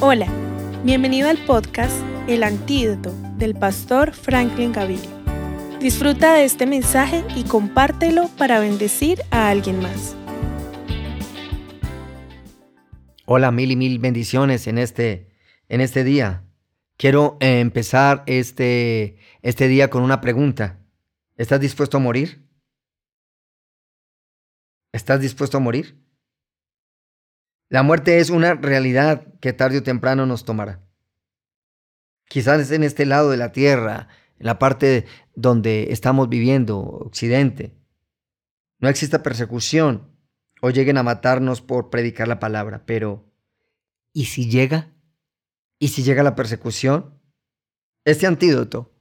Hola, bienvenido al podcast El Antídoto del pastor Franklin Gaviria. Disfruta de este mensaje y compártelo para bendecir a alguien más. Hola, mil y mil bendiciones en este, en este día. Quiero eh, empezar este, este día con una pregunta. ¿Estás dispuesto a morir? ¿Estás dispuesto a morir? La muerte es una realidad que tarde o temprano nos tomará. Quizás en este lado de la tierra, en la parte donde estamos viviendo, Occidente, no exista persecución o lleguen a matarnos por predicar la palabra, pero ¿y si llega? ¿Y si llega la persecución? Este antídoto,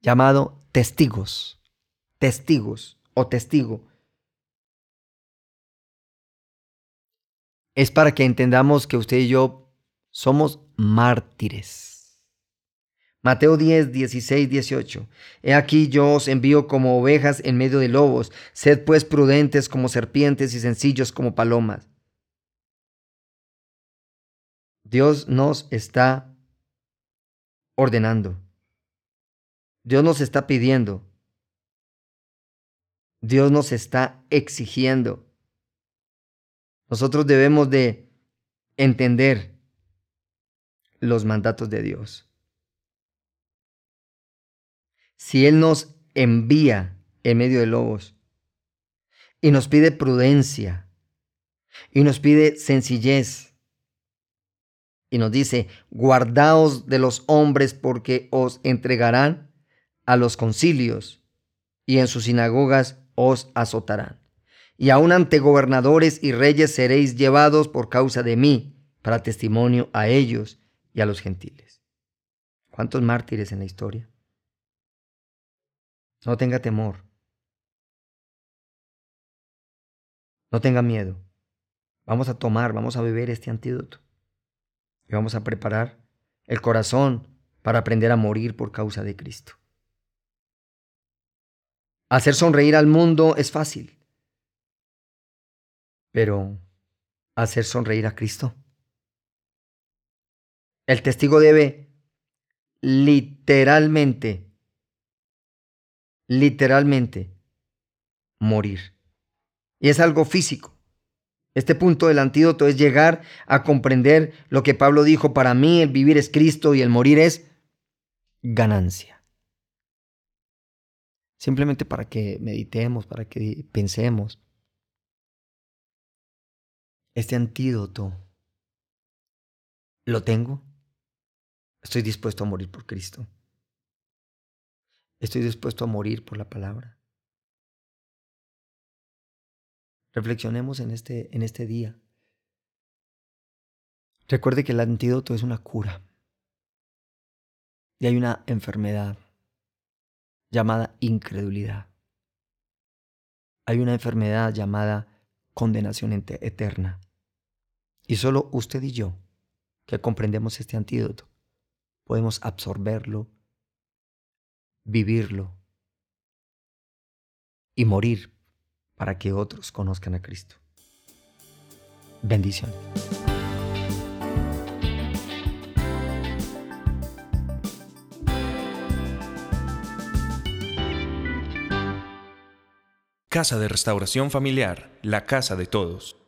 llamado testigos, testigos o testigo, es para que entendamos que usted y yo somos mártires. Mateo 10, 16, 18. He aquí yo os envío como ovejas en medio de lobos. Sed pues prudentes como serpientes y sencillos como palomas. Dios nos está ordenando. Dios nos está pidiendo. Dios nos está exigiendo. Nosotros debemos de entender los mandatos de Dios. Si Él nos envía en medio de lobos y nos pide prudencia y nos pide sencillez y nos dice, guardaos de los hombres porque os entregarán a los concilios y en sus sinagogas os azotarán y aun ante gobernadores y reyes seréis llevados por causa de mí, para testimonio a ellos y a los gentiles. ¿Cuántos mártires en la historia? No tenga temor. No tenga miedo. Vamos a tomar, vamos a beber este antídoto. Y vamos a preparar el corazón para aprender a morir por causa de Cristo. Hacer sonreír al mundo es fácil pero hacer sonreír a Cristo. El testigo debe literalmente, literalmente morir. Y es algo físico. Este punto del antídoto es llegar a comprender lo que Pablo dijo, para mí el vivir es Cristo y el morir es ganancia. Simplemente para que meditemos, para que pensemos este antídoto, ¿lo tengo? Estoy dispuesto a morir por Cristo. Estoy dispuesto a morir por la palabra. Reflexionemos en este, en este día. Recuerde que el antídoto es una cura. Y hay una enfermedad llamada incredulidad. Hay una enfermedad llamada condenación eterna. Y solo usted y yo, que comprendemos este antídoto, podemos absorberlo, vivirlo y morir para que otros conozcan a Cristo. Bendiciones. Casa de Restauración Familiar, la casa de todos.